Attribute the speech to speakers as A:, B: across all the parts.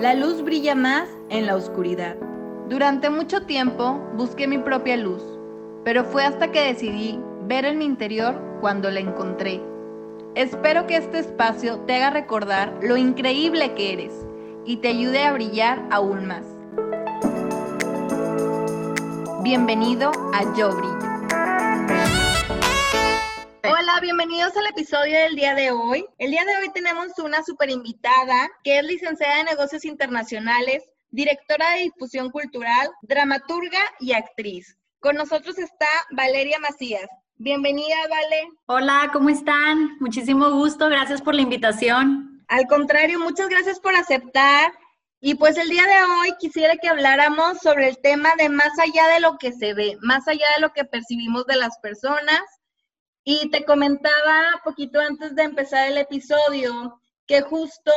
A: La luz brilla más en la oscuridad. Durante mucho tiempo busqué mi propia luz, pero fue hasta que decidí ver en mi interior cuando la encontré. Espero que este espacio te haga recordar lo increíble que eres y te ayude a brillar aún más. Bienvenido a Yo Brillo. Hola, bienvenidos al episodio del día de hoy. El día de hoy tenemos una super invitada que es licenciada de negocios internacionales, directora de difusión cultural, dramaturga y actriz. Con nosotros está Valeria Macías. Bienvenida, Vale.
B: Hola, ¿cómo están? Muchísimo gusto, gracias por la invitación.
A: Al contrario, muchas gracias por aceptar. Y pues el día de hoy quisiera que habláramos sobre el tema de más allá de lo que se ve, más allá de lo que percibimos de las personas y te comentaba poquito antes de empezar el episodio que justo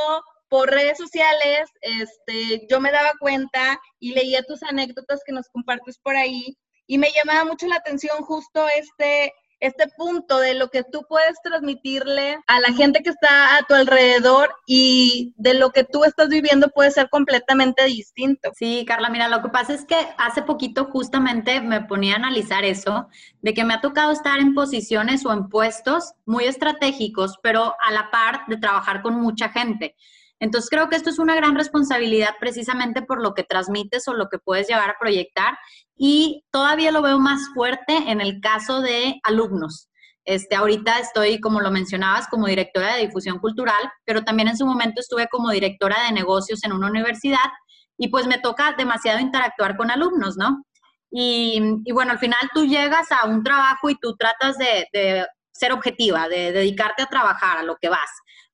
A: por redes sociales este, yo me daba cuenta y leía tus anécdotas que nos compartes por ahí y me llamaba mucho la atención justo este, este punto de lo que tú puedes transmitirle a la gente que está a tu alrededor y de lo que tú estás viviendo puede ser completamente distinto.
B: Sí, Carla, mira, lo que pasa es que hace poquito justamente me ponía a analizar eso, de que me ha tocado estar en posiciones o en puestos muy estratégicos, pero a la par de trabajar con mucha gente. Entonces creo que esto es una gran responsabilidad precisamente por lo que transmites o lo que puedes llevar a proyectar y todavía lo veo más fuerte en el caso de alumnos. Este, ahorita estoy, como lo mencionabas, como directora de difusión cultural, pero también en su momento estuve como directora de negocios en una universidad y pues me toca demasiado interactuar con alumnos, ¿no? Y, bueno, al final tú llegas a un trabajo y tú tratas de, de ser objetiva, de dedicarte a trabajar, a lo que vas.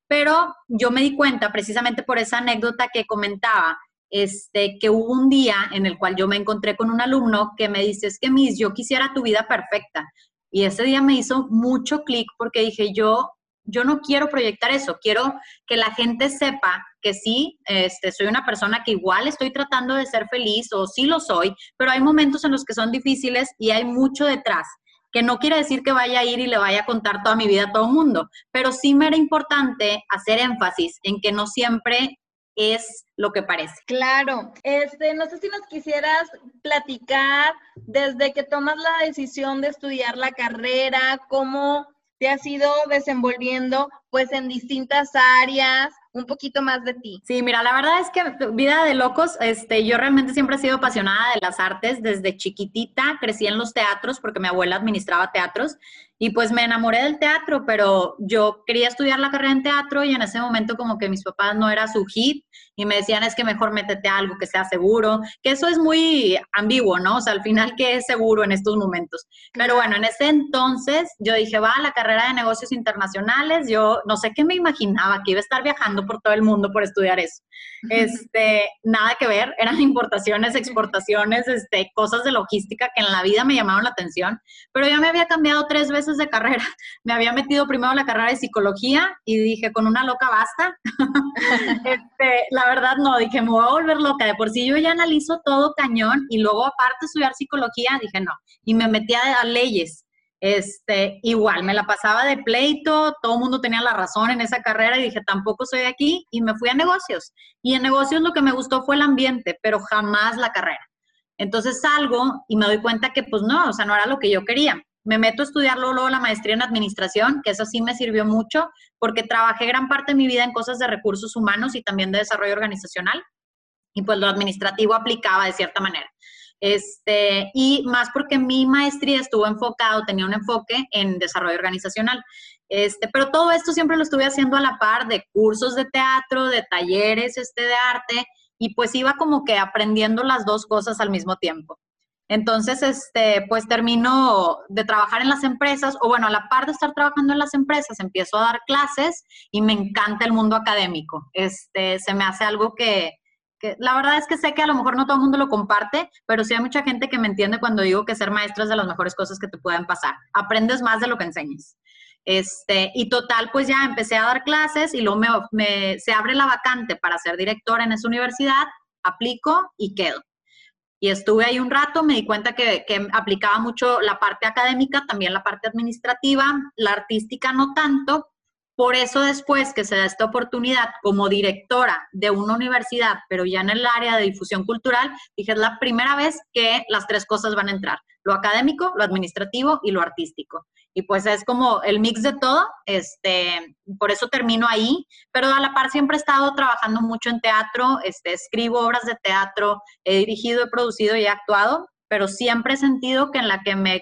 B: Pero yo me di cuenta, precisamente por esa anécdota que comentaba, este, que hubo un día en el cual yo me encontré con un alumno que me dice, es que Miss, yo quisiera tu vida perfecta. Y ese día me hizo mucho clic porque dije, yo, yo no quiero proyectar eso, quiero que la gente sepa que sí, este, soy una persona que igual estoy tratando de ser feliz o sí lo soy, pero hay momentos en los que son difíciles y hay mucho detrás que no quiere decir que vaya a ir y le vaya a contar toda mi vida a todo el mundo, pero sí me era importante hacer énfasis en que no siempre es lo que parece.
A: Claro, este, no sé si nos quisieras platicar desde que tomas la decisión de estudiar la carrera, cómo te has ido desenvolviendo pues en distintas áreas, un poquito más de ti.
B: Sí, mira, la verdad es que vida de locos, este, yo realmente siempre he sido apasionada de las artes desde chiquitita, crecí en los teatros porque mi abuela administraba teatros y pues me enamoré del teatro, pero yo quería estudiar la carrera en teatro y en ese momento como que mis papás no era su hit y me decían es que mejor métete a algo que sea seguro, que eso es muy ambiguo, ¿no? O sea, al final, ¿qué es seguro en estos momentos? Pero bueno, en ese entonces yo dije, va, la carrera de negocios internacionales, yo no sé qué me imaginaba, que iba a estar viajando por todo el mundo por estudiar eso. Este, nada que ver, eran importaciones, exportaciones, este, cosas de logística que en la vida me llamaron la atención, pero ya me había cambiado tres veces de carrera. Me había metido primero la carrera de psicología y dije, con una loca basta. este, la verdad no, dije, me voy a volver loca. De por sí yo ya analizo todo cañón y luego aparte de estudiar psicología, dije no. Y me metí a, leyes. Este, igual, me la pasaba de pleito, todo el mundo tenía la razón en esa carrera y dije, tampoco soy aquí y me fui a negocios. Y en negocios lo que me gustó fue el ambiente, pero jamás la carrera. Entonces salgo y me doy cuenta que pues no, o sea, no era lo que yo quería me meto a estudiar luego la maestría en administración, que eso sí me sirvió mucho porque trabajé gran parte de mi vida en cosas de recursos humanos y también de desarrollo organizacional y pues lo administrativo aplicaba de cierta manera. Este, y más porque mi maestría estuvo enfocado, tenía un enfoque en desarrollo organizacional. Este, pero todo esto siempre lo estuve haciendo a la par de cursos de teatro, de talleres este, de arte, y pues iba como que aprendiendo las dos cosas al mismo tiempo. Entonces, este, pues termino de trabajar en las empresas, o bueno, a la par de estar trabajando en las empresas, empiezo a dar clases y me encanta el mundo académico. Este, se me hace algo que, la verdad es que sé que a lo mejor no todo el mundo lo comparte, pero sí hay mucha gente que me entiende cuando digo que ser maestro es de las mejores cosas que te pueden pasar. Aprendes más de lo que enseñas. Este, y total, pues ya empecé a dar clases y luego me, se abre la vacante para ser directora en esa universidad, aplico y quedo. Y estuve ahí un rato, me di cuenta que, aplicaba mucho la parte académica, también la parte administrativa, la artística no tanto, Por eso después que se da esta oportunidad como directora de una universidad, pero ya en el área de difusión cultural, dije, es la primera vez que las tres cosas van a entrar, lo académico, lo administrativo y lo artístico. Y pues es como el mix de todo, este, por eso termino ahí, pero a la par siempre he estado trabajando mucho en teatro, este, escribo obras de teatro, he dirigido, he producido y he actuado, pero siempre he sentido que en la que me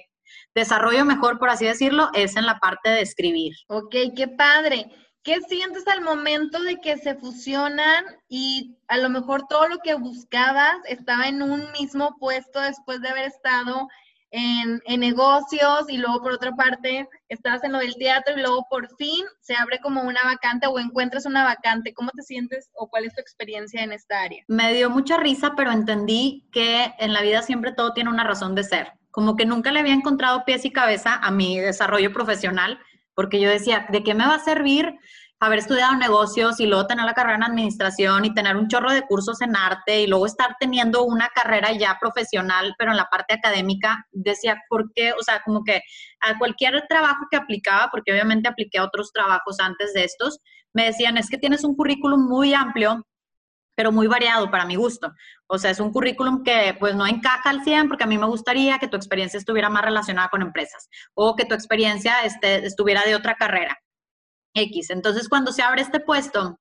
B: desarrollo mejor, por así decirlo, es en la parte de escribir.
A: Ok, qué padre. ¿Qué sientes al momento de que se fusionan y a lo mejor todo lo que buscabas estaba en un mismo puesto después de haber estado en, en, negocios y luego por otra parte estás en lo del teatro y luego por fin se abre como una vacante o encuentras una vacante. ¿Cómo te sientes o cuál es tu experiencia en esta área?
B: Me dio mucha risa, pero entendí que en la vida siempre todo tiene una razón de ser como que nunca le había encontrado pies y cabeza a mi desarrollo profesional, porque yo decía, ¿de qué me va a servir haber estudiado negocios y luego tener la carrera en administración y tener un chorro de cursos en arte y luego estar teniendo una carrera ya profesional, pero en la parte académica, decía, ¿por qué? O sea, como que a cualquier trabajo que aplicaba, porque obviamente apliqué a otros trabajos antes de estos, me decían, es que tienes un currículum muy amplio pero muy variado para mi gusto. O sea, es un currículum que pues no encaja al 100 porque a mí me gustaría que tu experiencia estuviera más relacionada con empresas o que tu experiencia este, estuviera de otra carrera. X. Entonces, cuando se abre este puesto,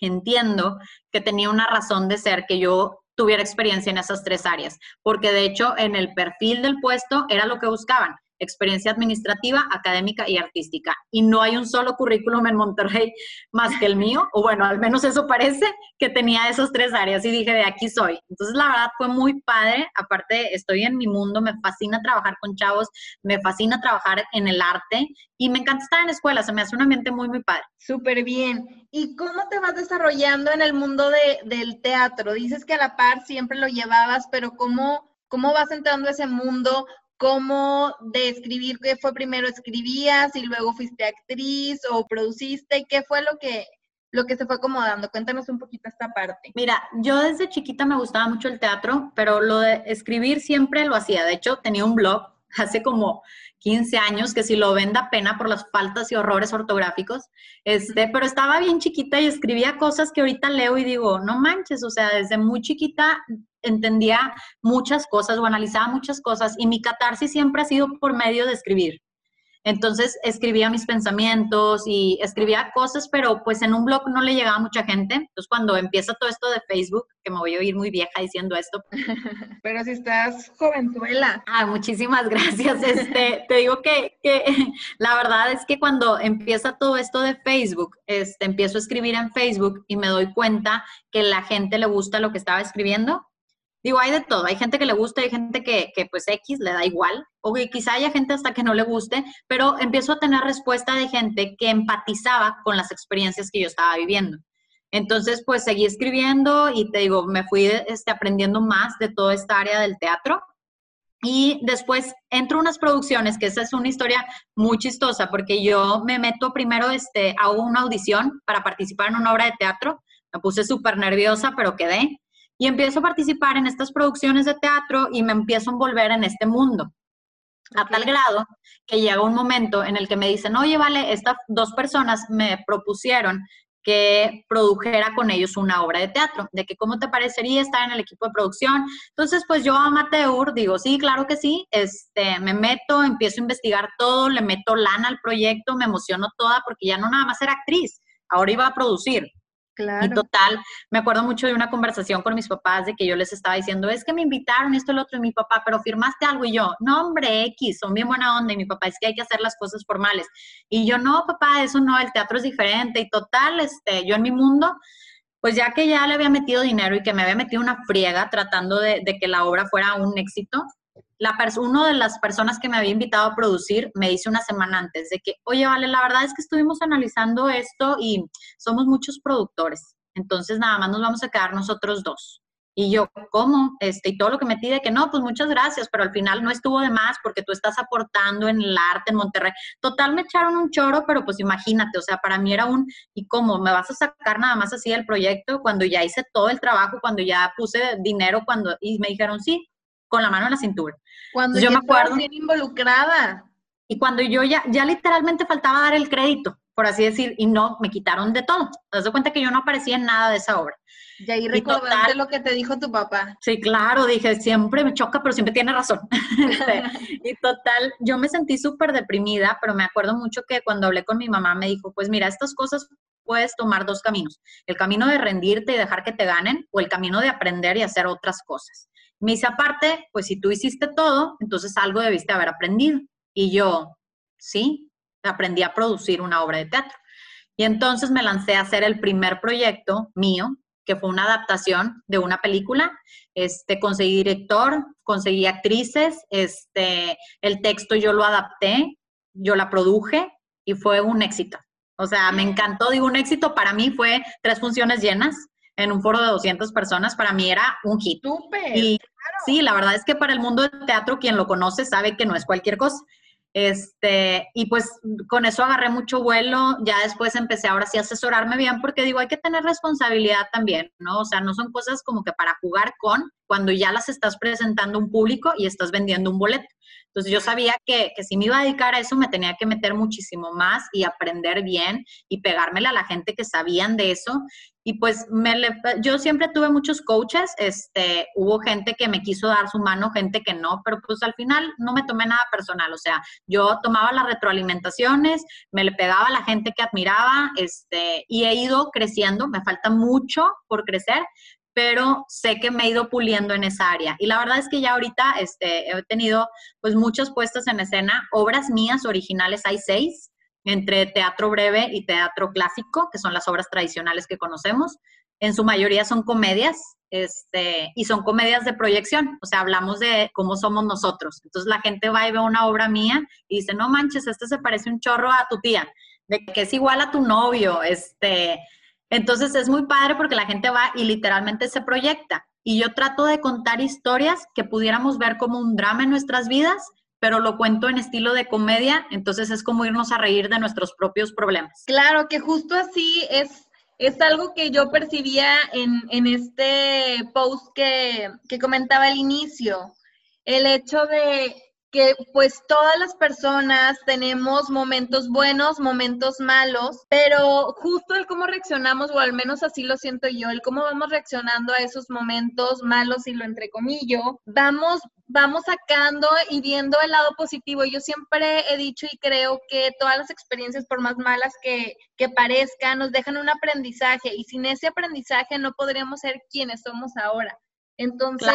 B: entiendo que tenía una razón de ser que yo tuviera experiencia en esas tres áreas, porque de hecho en el perfil del puesto era lo que buscaban experiencia administrativa, académica y artística. Y no hay un solo currículum en Monterrey más que el mío, o bueno, al menos eso parece que tenía esas tres áreas y dije, de aquí soy. Entonces, la verdad fue muy padre. Aparte, estoy en mi mundo, me fascina trabajar con chavos, me fascina trabajar en el arte y me encanta estar en escuela, se me hace un ambiente muy, muy padre.
A: Súper bien. ¿Y cómo te vas desarrollando en el mundo de, del teatro? Dices que a la par siempre lo llevabas, pero ¿cómo, cómo vas entrando a ese mundo? Cómo de escribir, qué fue primero escribías y luego fuiste actriz o produciste, qué fue lo que lo que se fue acomodando. Cuéntanos un poquito esta parte.
B: Mira, yo desde chiquita me gustaba mucho el teatro, pero lo de escribir siempre lo hacía. De hecho, tenía un blog hace como 15 años, que si lo ven da pena por las faltas y horrores ortográficos, este, pero estaba bien chiquita y escribía cosas que ahorita leo y digo, no manches, o sea, desde muy chiquita entendía muchas cosas o analizaba muchas cosas y mi catarsis siempre ha sido por medio de escribir. Entonces escribía mis pensamientos y escribía cosas, pero pues en un blog no le llegaba a mucha gente. Entonces cuando empieza todo esto de Facebook, que me voy a oír muy vieja diciendo esto.
A: Pero si estás jovenzuela.
B: Ah, muchísimas gracias. Este, te digo que, que, la verdad es que cuando empieza todo esto de Facebook, este, empiezo a escribir en Facebook y me doy cuenta que la gente le gusta lo que estaba escribiendo Digo, hay de todo. Hay gente que le gusta, hay gente que, que, pues X le da igual, o que quizá haya gente hasta que no le guste, pero empiezo a tener respuesta de gente que empatizaba con las experiencias que yo estaba viviendo. Entonces, pues seguí escribiendo y te digo, me fui este, aprendiendo más de toda esta área del teatro. Y después entro a unas producciones, que esa es una historia muy chistosa, porque yo me meto primero, este, hago una audición para participar en una obra de teatro. Me puse súper nerviosa, pero quedé y empiezo a participar en estas producciones de teatro y me empiezo a envolver en este mundo. A tal grado que llega un momento en el que me dicen, oye, vale, estas dos personas me propusieron que produjera con ellos una obra de teatro, de que cómo te parecería estar en el equipo de producción. Entonces, pues yo amateur digo, sí, claro que sí, este, me meto, empiezo a investigar todo, le meto lana al proyecto, me emociono toda porque ya no nada más era actriz, ahora iba a producir. Y total, me acuerdo mucho de una conversación con mis papás de que yo les estaba diciendo, es que me invitaron esto, el otro, y mi papá, pero firmaste algo y yo, no, hombre, X, son bien buena onda, y mi papá, es que hay que hacer las cosas formales. Y yo, no, papá, eso no, el teatro es diferente, y total, este, yo en mi mundo, pues ya que ya le había metido dinero y que me había metido una friega tratando de que la obra fuera un éxito, la uno de las personas que me había invitado a producir me dice una semana antes de que, oye, vale, la verdad es que estuvimos analizando esto y somos muchos productores, entonces nada más nos vamos a quedar nosotros dos. Y yo, ¿cómo? Este, y todo lo que me pide que no, pues muchas gracias, pero al final no estuvo de más porque tú estás aportando en el arte en Monterrey. Total, me echaron un choro, pero pues imagínate, o sea, para mí era un, ¿y cómo? ¿Me vas a sacar nada más así del proyecto cuando ya hice todo el trabajo, cuando ya puse dinero, cuando, y me dijeron, sí, con la mano en la cintura.
A: Cuando yo me acuerdo bien involucrada.
B: Y cuando yo ya, ya literalmente faltaba dar el crédito, por así decir, y no, me quitaron de todo. Te das cuenta que yo no aparecía en nada de esa obra.
A: Y ahí recordaste lo que te dijo tu papá.
B: Sí, claro, dije, siempre me choca, pero siempre tiene razón. Este, y total, yo me sentí súper deprimida, pero me acuerdo mucho que cuando hablé con mi mamá me dijo, pues mira, estas cosas puedes tomar dos caminos, el camino de rendirte y dejar que te ganen o el camino de aprender y hacer otras cosas. Me dice, aparte, pues si tú hiciste todo, entonces algo debiste haber aprendido. Y yo, sí, aprendí a producir una obra de teatro. Y entonces me lancé a hacer el primer proyecto mío, que fue una adaptación de una película. Este, conseguí director, conseguí actrices, este, el texto yo lo adapté, yo la produje y fue un éxito. O sea, me encantó, digo, un éxito para mí fue tres funciones llenas en un foro de 200 personas, para mí era un hit. Y sí, la verdad es que para el mundo del teatro, quien lo conoce sabe que no es cualquier cosa. Este, y pues con eso agarré mucho vuelo, ya después empecé ahora sí a asesorarme bien porque digo, hay que tener responsabilidad también, ¿no? O sea, no son cosas como que para jugar con cuando ya las estás presentando a un público y estás vendiendo un boleto. Entonces yo sabía que, que, si me iba a dedicar a eso me tenía que meter muchísimo más y aprender bien y pegármela a la gente que sabían de eso. Y pues me yo siempre tuve muchos coaches, este, hubo gente que me quiso dar su mano, gente que no, pero pues al final no me tomé nada personal, o sea, yo tomaba las retroalimentaciones, me le pegaba a la gente que admiraba, este, y he ido creciendo, me falta mucho por crecer, pero sé que me he ido puliendo en esa área. Y la verdad es que ya ahorita este, he tenido pues muchas puestas en escena, obras mías originales, hay seis, entre teatro breve y teatro clásico, que son las obras tradicionales que conocemos. En su mayoría son comedias, este, y son comedias de proyección, o sea, hablamos de cómo somos nosotros. Entonces la gente va y ve una obra mía y dice, no manches, este se parece un chorro a tu tía, de que es igual a tu novio, este, entonces es muy padre porque la gente va y literalmente se proyecta. Y yo trato de contar historias que pudiéramos ver como un drama en nuestras vidas, pero lo cuento en estilo de comedia, entonces es como irnos a reír de nuestros propios problemas.
A: Claro, que justo así es, es algo que yo percibía en, en este post que, que comentaba al inicio. El hecho de que pues todas las personas tenemos momentos buenos, momentos malos, pero justo el cómo reaccionamos, o al menos así lo siento yo, el cómo vamos reaccionando a esos momentos malos y lo entrecomillo, vamos, vamos sacando y viendo el lado positivo. Yo siempre he dicho y creo que todas las experiencias, por más malas que, que parezcan, nos dejan un aprendizaje y sin ese aprendizaje no podríamos ser quienes somos ahora. Entonces,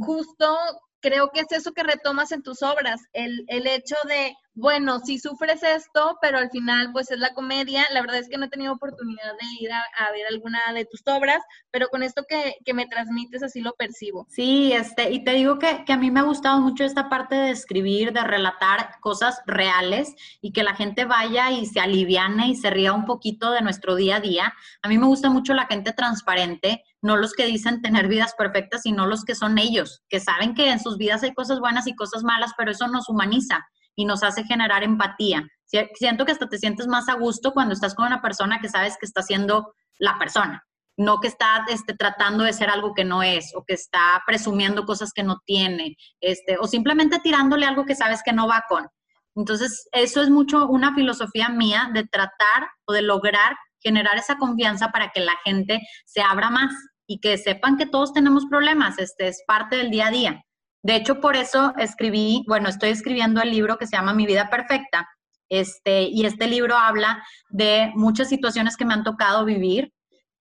A: justo creo que es eso que retomas en tus obras, el, el hecho de bueno, si sufres esto, pero al final pues es la comedia. La verdad es que no he tenido oportunidad de ir a, ver alguna de tus obras, pero con esto que, que, me transmites así lo percibo.
B: Sí, este, y te digo que, que, a mí me ha gustado mucho esta parte de escribir, de relatar cosas reales y que la gente vaya y se aliviane y se ría un poquito de nuestro día a día. A mí me gusta mucho la gente transparente, no los que dicen tener vidas perfectas, sino los que son ellos, que saben que en sus vidas hay cosas buenas y cosas malas, pero eso nos humaniza y nos hace generar empatía. Siento que hasta te sientes más a gusto cuando estás con una persona que sabes que está siendo la persona, no que está este, tratando de ser algo que no es, o que está presumiendo cosas que no tiene, este, o simplemente tirándole algo que sabes que no va con. Entonces, eso es mucho una filosofía mía de tratar o de lograr generar esa confianza para que la gente se abra más y que sepan que todos tenemos problemas, este es parte del día a día. De hecho, por eso escribí, bueno, estoy escribiendo el libro que se llama Mi vida perfecta. Este, y este libro habla de muchas situaciones que me han tocado vivir,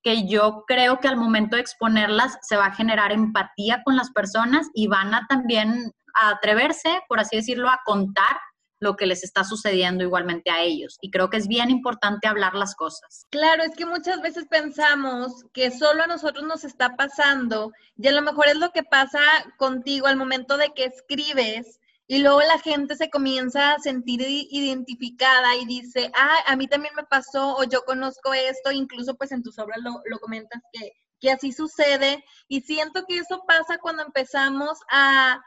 B: que yo creo que al momento de exponerlas se va a generar empatía con las personas y van a también atreverse, por así decirlo, a contar lo que les está sucediendo igualmente a ellos. Y creo que es bien importante hablar las cosas.
A: Claro, es que muchas veces pensamos que solo a nosotros nos está pasando y a lo mejor es lo que pasa contigo al momento de que escribes y luego la gente se comienza a sentir identificada y dice, ah, a mí también me pasó o yo conozco esto, incluso pues en tus obras lo, lo comentas que, que así sucede y siento que eso pasa cuando empezamos a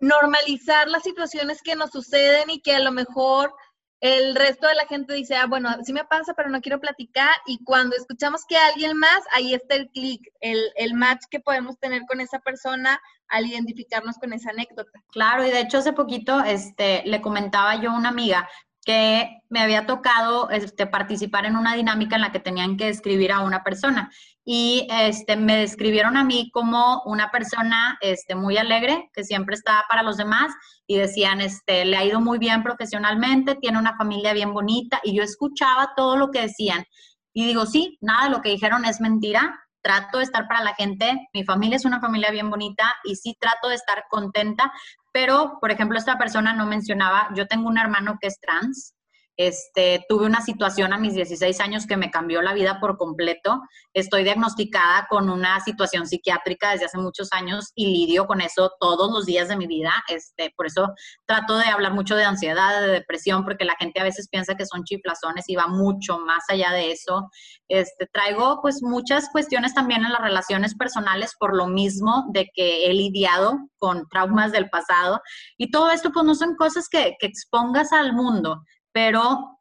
A: normalizar las situaciones que nos suceden y que a lo mejor el resto de la gente dice, ah, bueno, sí me pasa, pero no quiero platicar. Y cuando escuchamos que alguien más, ahí está el clic, el, el match que podemos tener con esa persona al identificarnos con esa anécdota.
B: Claro, y de hecho hace poquito este, le comentaba yo a una amiga que me había tocado este, participar en una dinámica en la que tenían que describir a una persona. Y este, me describieron a mí como una persona este, muy alegre, que siempre estaba para los demás, y decían, este, le ha ido muy bien profesionalmente, tiene una familia bien bonita, y yo escuchaba todo lo que decían. Y digo, sí, nada de lo que dijeron es mentira, trato de estar para la gente, mi familia es una familia bien bonita y sí trato de estar contenta, pero, por ejemplo, esta persona no mencionaba, yo tengo un hermano que es trans, este, tuve una situación a mis 16 años que me cambió la vida por completo. Estoy diagnosticada con una situación psiquiátrica desde hace muchos años y lidio con eso todos los días de mi vida. Este, por eso trato de hablar mucho de ansiedad, de depresión, porque la gente a veces piensa que son chiflazones y va mucho más allá de eso. Este, traigo pues muchas cuestiones también en las relaciones personales por lo mismo de que he lidiado con traumas del pasado y todo esto pues no son cosas que, que expongas al mundo pero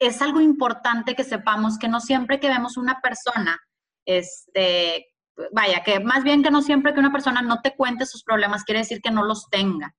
B: es algo importante que sepamos que no siempre que vemos una persona, este, vaya, que más bien que no siempre que una persona no te cuente sus problemas quiere decir que no los tenga.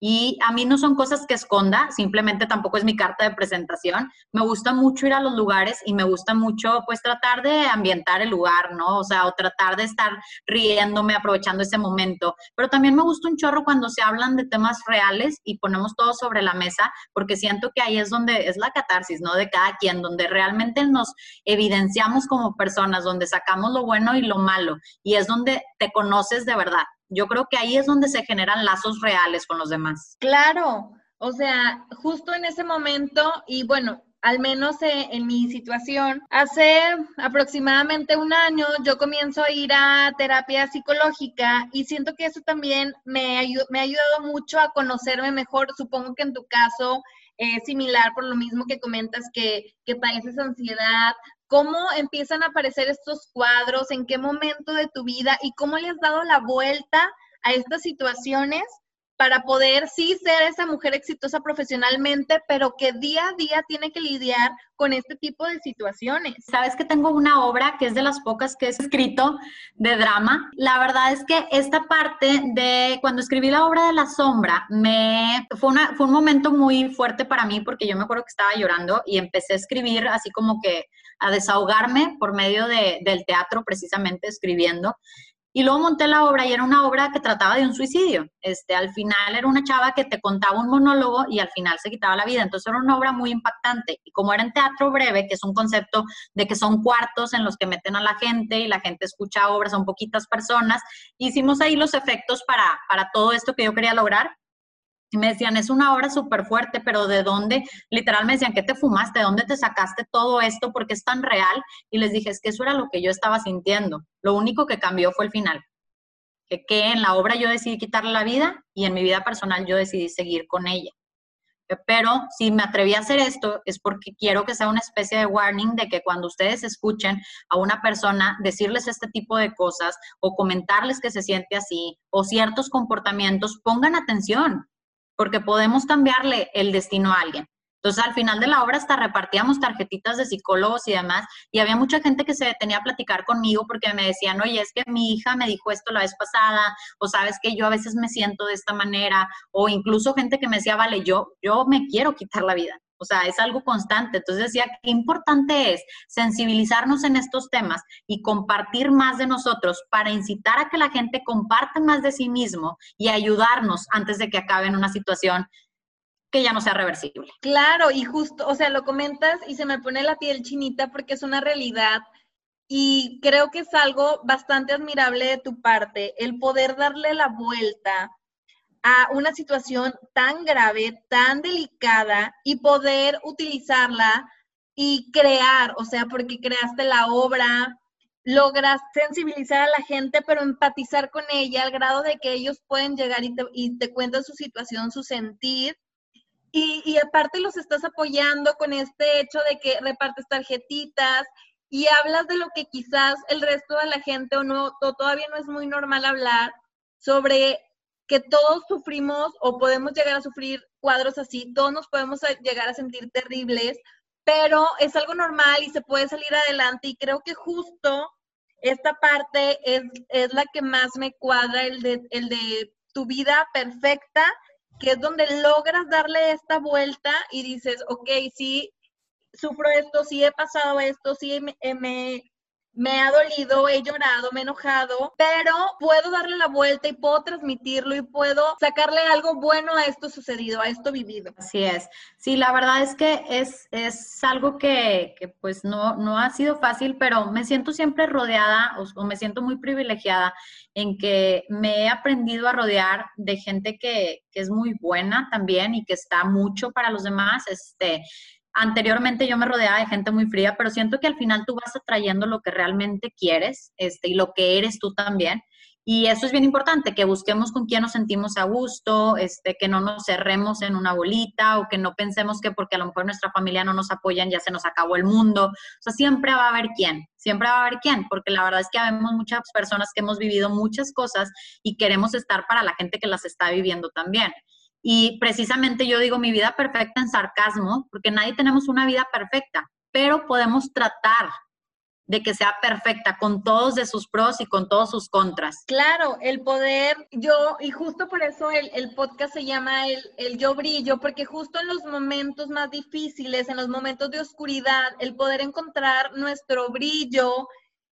B: Y a mí no son cosas que esconda, simplemente tampoco es mi carta de presentación. Me gusta mucho ir a los lugares y me gusta mucho pues tratar de ambientar el lugar, ¿no? O sea, o tratar de estar riéndome, aprovechando ese momento. Pero también me gusta un chorro cuando se hablan de temas reales y ponemos todo sobre la mesa, porque siento que ahí es donde es la catarsis, ¿no? De cada quien, donde realmente nos evidenciamos como personas, donde sacamos lo bueno y lo malo. Y es donde te conoces de verdad yo creo que ahí es donde se generan lazos reales con los demás.
A: Claro, o sea, justo en ese momento, y bueno, al menos en mi situación, hace aproximadamente un año yo comienzo a ir a terapia psicológica y siento que eso también me, me ha ayudado mucho a conocerme mejor. Supongo que en tu caso es similar por lo mismo que comentas que, que padeces ansiedad, ¿Cómo empiezan a aparecer estos cuadros? ¿En qué momento de tu vida? ¿Y cómo le has dado la vuelta a estas situaciones para poder sí ser esa mujer exitosa profesionalmente, pero que día a día tiene que lidiar con este tipo de situaciones.
B: Sabes que tengo una obra que es de las pocas que he escrito de drama. La verdad es que esta parte de cuando escribí la obra de la sombra, me fue, una, fue un momento muy fuerte para mí porque yo me acuerdo que estaba llorando y empecé a escribir así como que a desahogarme por medio de, del teatro, precisamente escribiendo. Y luego monté la obra y era una obra que trataba de un suicidio. Este, al final era una chava que te contaba un monólogo y al final se quitaba la vida. Entonces era una obra muy impactante. Y como era en teatro breve, que es un concepto de que son cuartos en los que meten a la gente y la gente escucha obras, son poquitas personas, hicimos ahí los efectos para, para todo esto que yo quería lograr. Y me decían, es una obra súper fuerte, pero ¿de dónde? Literal me decían, ¿qué te fumaste? ¿De dónde te sacaste todo esto? Porque es tan real. Y les dije, es que eso era lo que yo estaba sintiendo. Lo único que cambió fue el final. Que, que en la obra yo decidí quitarle la vida y en mi vida personal yo decidí seguir con ella. Pero si me atreví a hacer esto es porque quiero que sea una especie de warning de que cuando ustedes escuchen a una persona decirles este tipo de cosas o comentarles que se siente así o ciertos comportamientos, pongan atención, porque podemos cambiarle el destino a alguien. Entonces, al final de la obra hasta repartíamos tarjetitas de psicólogos y demás, y había mucha gente que se detenía a platicar conmigo porque me decían, oye, es que mi hija me dijo esto la vez pasada, o sabes que yo a veces me siento de esta manera, o incluso gente que me decía, vale, yo, yo me quiero quitar la vida. O sea, es algo constante. Entonces decía, qué importante es sensibilizarnos en estos temas y compartir más de nosotros para incitar a que la gente comparte más de sí mismo y ayudarnos antes de que acabe en una situación que ya no sea reversible.
A: Claro, y justo, o sea, lo comentas y se me pone la piel chinita porque es una realidad y creo que es algo bastante admirable de tu parte, el poder darle la vuelta a una situación tan grave, tan delicada y poder utilizarla y crear, o sea, porque creaste la obra, logras sensibilizar a la gente, pero empatizar con ella al grado de que ellos pueden llegar y te, cuentan su situación, su sentir. Y, aparte los estás apoyando con este hecho de que repartes tarjetitas y hablas de lo que quizás el resto de la gente o no, todavía no es muy normal hablar sobre que todos sufrimos o podemos llegar a sufrir cuadros así, todos nos podemos llegar a sentir terribles, pero es algo normal y se puede salir adelante y creo que justo esta parte es, es la que más me cuadra, el de, el de tu vida perfecta que es donde logras darle esta vuelta y dices, ok, sí, sufro esto, sí he pasado esto, sí me, me, me ha dolido, he llorado, me he enojado, pero puedo darle la vuelta y puedo transmitirlo y puedo sacarle algo bueno a esto sucedido, a esto vivido.
B: Así es. Sí, la verdad es que es, es algo que, que pues no, no ha sido fácil, pero me siento siempre rodeada o, me siento muy privilegiada en que me he aprendido a rodear de gente que, que es muy buena también y que está mucho para los demás. Este, Anteriormente yo me rodeaba de gente muy fría, pero siento que al final tú vas atrayendo lo que realmente quieres este, y lo que eres tú también. Y eso es bien importante, que busquemos con quién nos sentimos a gusto, este, que no nos cerremos en una bolita o que no pensemos que porque a lo mejor nuestra familia no nos apoyan ya se nos acabó el mundo. O sea, siempre va a haber quién, siempre va a haber quién, porque la verdad es que vemos muchas personas que hemos vivido muchas cosas y queremos estar para la gente que las está viviendo también. Y precisamente yo digo mi vida perfecta en sarcasmo, porque nadie tenemos una vida perfecta, pero podemos tratar de que sea perfecta con todos de sus pros y con todos sus contras.
A: Claro, el poder, yo, y justo por eso el, podcast se llama el, el, yo brillo, porque justo en los momentos más difíciles, en los momentos de oscuridad, el poder encontrar nuestro brillo,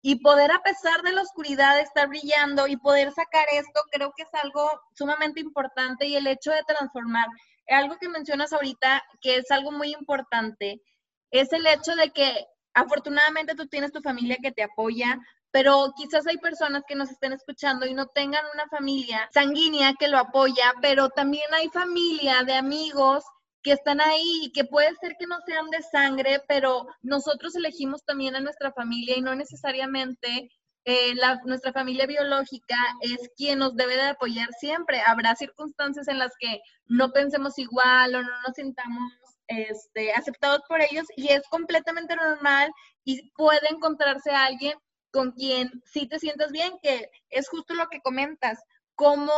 A: y poder a pesar de la oscuridad estar brillando y poder sacar esto, creo que es algo sumamente importante y el hecho de transformar, algo que mencionas ahorita, que es algo muy importante, es el hecho de que afortunadamente tú tienes tu familia que te apoya, pero quizás hay personas que nos estén escuchando y no tengan una familia sanguínea que lo apoya, pero también hay familia de amigos que están ahí y que puede ser que no sean de sangre, pero nosotros elegimos también a nuestra familia y no necesariamente eh, nuestra familia biológica es quien nos debe de apoyar siempre. Habrá circunstancias en las que no pensemos igual o no nos sintamos este, aceptados por ellos y es completamente normal y puede encontrarse alguien con quien sí te sientas bien, que es justo lo que comentas, cómo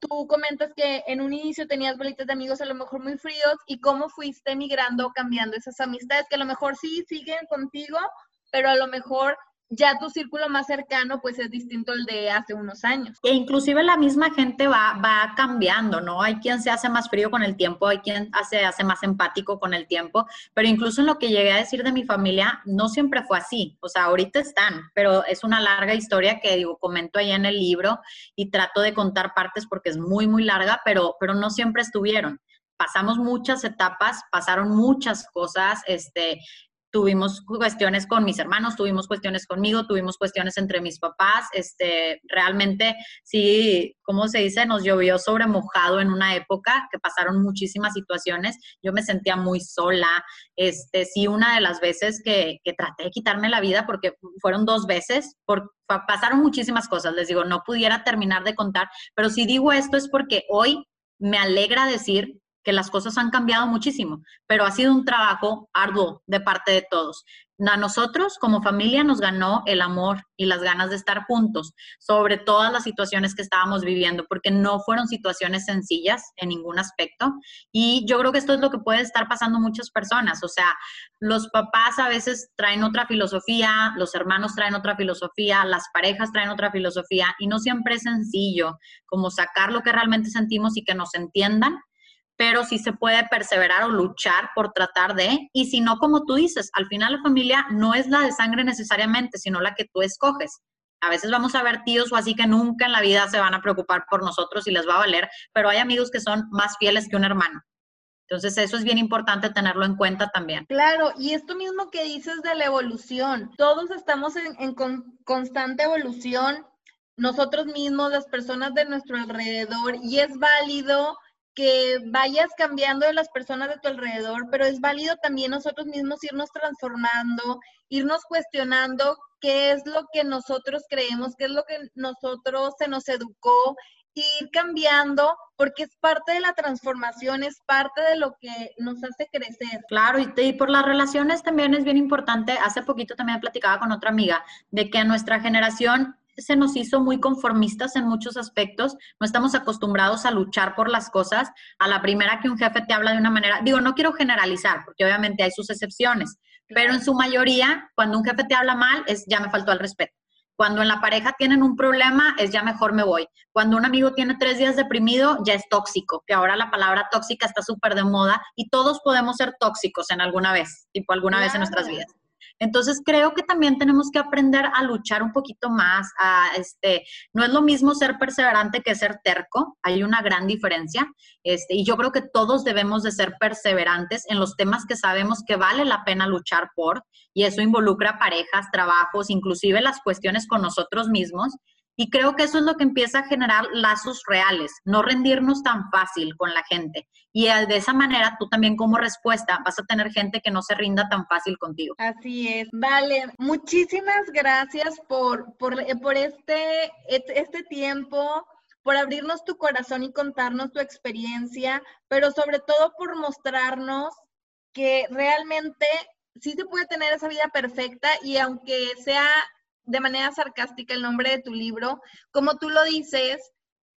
A: Tú comentas que en un inicio tenías bolitas de amigos a lo mejor muy fríos y cómo fuiste migrando, cambiando esas amistades que a lo mejor sí siguen contigo, pero a lo mejor ya tu círculo más cercano pues es distinto al de hace unos años.
B: E inclusive la misma gente va, va cambiando, ¿no? Hay quien se hace más frío con el tiempo, hay quien se hace más empático con el tiempo, pero incluso en lo que llegué a decir de mi familia, no siempre fue así. O sea, ahorita están, pero es una larga historia que digo, comento ahí en el libro y trato de contar partes porque es muy, muy larga, pero, pero no siempre estuvieron pasamos muchas etapas, pasaron muchas cosas, este, tuvimos cuestiones con mis hermanos, tuvimos cuestiones conmigo, tuvimos cuestiones entre mis papás, este, realmente sí, como se dice, nos llovió sobre mojado en una época que pasaron muchísimas situaciones, yo me sentía muy sola, este, sí, una de las veces que, que traté de quitarme la vida, porque fueron dos veces, por, pasaron muchísimas cosas, les digo, no pudiera terminar de contar, pero si digo esto es porque hoy me alegra decir que las cosas han cambiado muchísimo, pero ha sido un trabajo arduo de parte de todos. A nosotros como familia nos ganó el amor y las ganas de estar juntos sobre todas las situaciones que estábamos viviendo, porque no fueron situaciones sencillas en ningún aspecto. Y yo creo que esto es lo que puede estar pasando muchas personas. O sea, los papás a veces traen otra filosofía, los hermanos traen otra filosofía, las parejas traen otra filosofía y no siempre es sencillo como sacar lo que realmente sentimos y que nos entiendan pero sí se puede perseverar o luchar por tratar de, y si no, como tú dices, al final la familia no es la de sangre necesariamente, sino la que tú escoges. A veces vamos a ver tíos o así que nunca en la vida se van a preocupar por nosotros y les va a valer, pero hay amigos que son más fieles que un hermano. Entonces eso es bien importante tenerlo en cuenta también.
A: Claro, y esto mismo que dices de la evolución, todos estamos en, en con, constante evolución, nosotros mismos, las personas de nuestro alrededor, y es válido que vayas cambiando de las personas de tu alrededor, pero es válido también nosotros mismos irnos transformando, irnos cuestionando qué es lo que nosotros creemos, qué es lo que nosotros se nos educó, ir cambiando, porque es parte de la transformación, es parte de lo que nos hace crecer.
B: Claro, y, y, por las relaciones también es bien importante. Hace poquito también platicaba con otra amiga de que a nuestra generación se nos hizo muy conformistas en muchos aspectos, no estamos acostumbrados a luchar por las cosas. A la primera que un jefe te habla de una manera, digo, no quiero generalizar, porque obviamente hay sus excepciones, pero en su mayoría, cuando un jefe te habla mal, es ya me faltó el respeto Cuando en la pareja tienen un problema, es ya mejor me voy. Cuando un amigo tiene tres días deprimido, ya es tóxico, que ahora la palabra tóxica está súper de moda y todos podemos ser tóxicos en alguna vez, tipo alguna vez en nuestras vidas. Entonces creo que también tenemos que aprender a luchar un poquito más, a este, no es lo mismo ser perseverante que ser terco, hay una gran diferencia, este, y yo creo que todos debemos de ser perseverantes en los temas que sabemos que vale la pena luchar por, y eso involucra parejas, trabajos, inclusive las cuestiones con nosotros mismos, y creo que eso es lo que empieza a generar lazos reales, no rendirnos tan fácil con la gente. Y de esa manera tú también como respuesta vas a tener gente que no se rinda tan fácil contigo.
A: Así es. Vale, muchísimas gracias por, por, eh, por este, este tiempo, por abrirnos tu corazón y contarnos tu experiencia, pero sobre todo por mostrarnos que realmente sí se puede tener esa vida perfecta y aunque sea de manera sarcástica el nombre de tu libro. Como tú lo dices,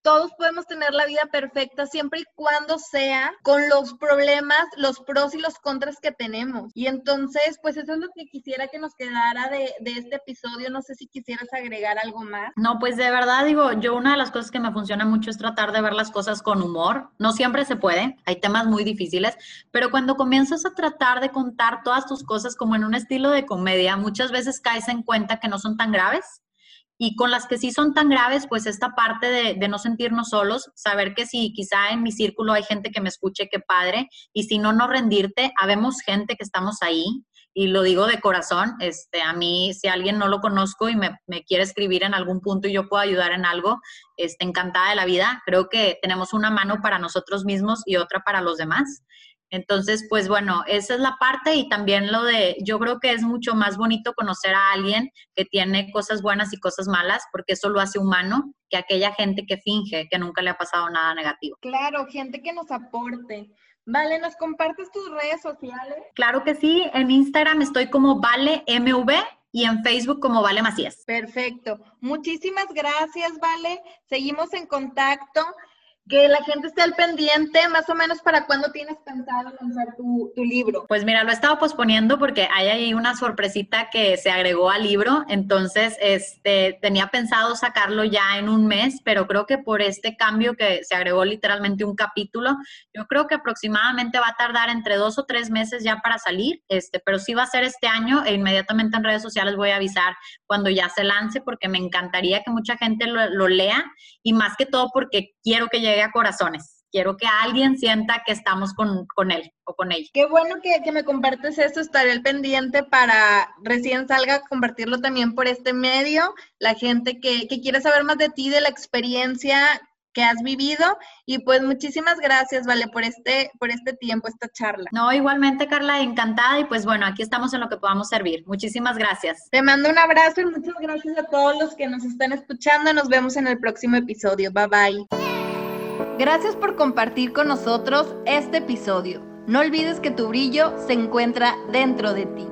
A: todos podemos tener la vida perfecta siempre y cuando sea con los problemas, los pros y los contras que tenemos. Y entonces, pues eso es lo que quisiera que nos quedara de, este episodio. No sé si quisieras agregar algo más.
B: No, pues de verdad digo, yo una de las cosas que me funciona mucho es tratar de ver las cosas con humor. No siempre se puede, hay temas muy difíciles, pero cuando comienzas a tratar de contar todas tus cosas como en un estilo de comedia, muchas veces caes en cuenta que no son tan graves y con las que sí son tan graves, pues esta parte de, no sentirnos solos, saber que si quizá en mi círculo hay gente que me escuche, qué padre, y si no, no rendirte, habemos gente que estamos ahí, y lo digo de corazón, este, a mí, si alguien no lo conozco y me, me, quiere escribir en algún punto y yo puedo ayudar en algo, este, encantada de la vida, creo que tenemos una mano para nosotros mismos y otra para los demás. Entonces, pues bueno, esa es la parte y también lo de, yo creo que es mucho más bonito conocer a alguien que tiene cosas buenas y cosas malas, porque eso lo hace humano, que aquella gente que finge que nunca le ha pasado nada negativo.
A: Claro, gente que nos aporte. Vale, ¿nos compartes tus redes sociales?
B: Claro que sí, en Instagram estoy como Vale MV y en Facebook como Vale Macías.
A: Perfecto. Muchísimas gracias, Vale. Seguimos en contacto que la gente esté al pendiente, más o menos para cuándo tienes pensado lanzar tu, libro.
B: Pues mira, lo he estado posponiendo porque hay ahí una sorpresita que se agregó al libro, entonces este, tenía pensado sacarlo ya en un mes, pero creo que por este cambio que se agregó literalmente un capítulo, yo creo que aproximadamente va a tardar entre dos o tres meses ya para salir, este, pero sí va a ser este año e inmediatamente en redes sociales voy a avisar cuando ya se lance porque me encantaría que mucha gente lo, lo lea y más que todo porque quiero que llegue a corazones. Quiero que alguien sienta que estamos con, con él o con ella.
A: Qué bueno que, que, me compartes esto. Estaré al pendiente para recién salga, compartirlo también por este medio. La gente que, que quiere saber más de ti, de la experiencia que has vivido y pues muchísimas gracias, Vale, por este, por este tiempo, esta charla.
B: No, igualmente, Carla, encantada y pues bueno, aquí estamos en lo que podamos servir. Muchísimas gracias.
A: Te mando un abrazo y muchas gracias a todos los que nos están escuchando. Nos vemos en el próximo episodio. Bye bye. Gracias por compartir con nosotros este episodio. No olvides que tu brillo se encuentra dentro de ti.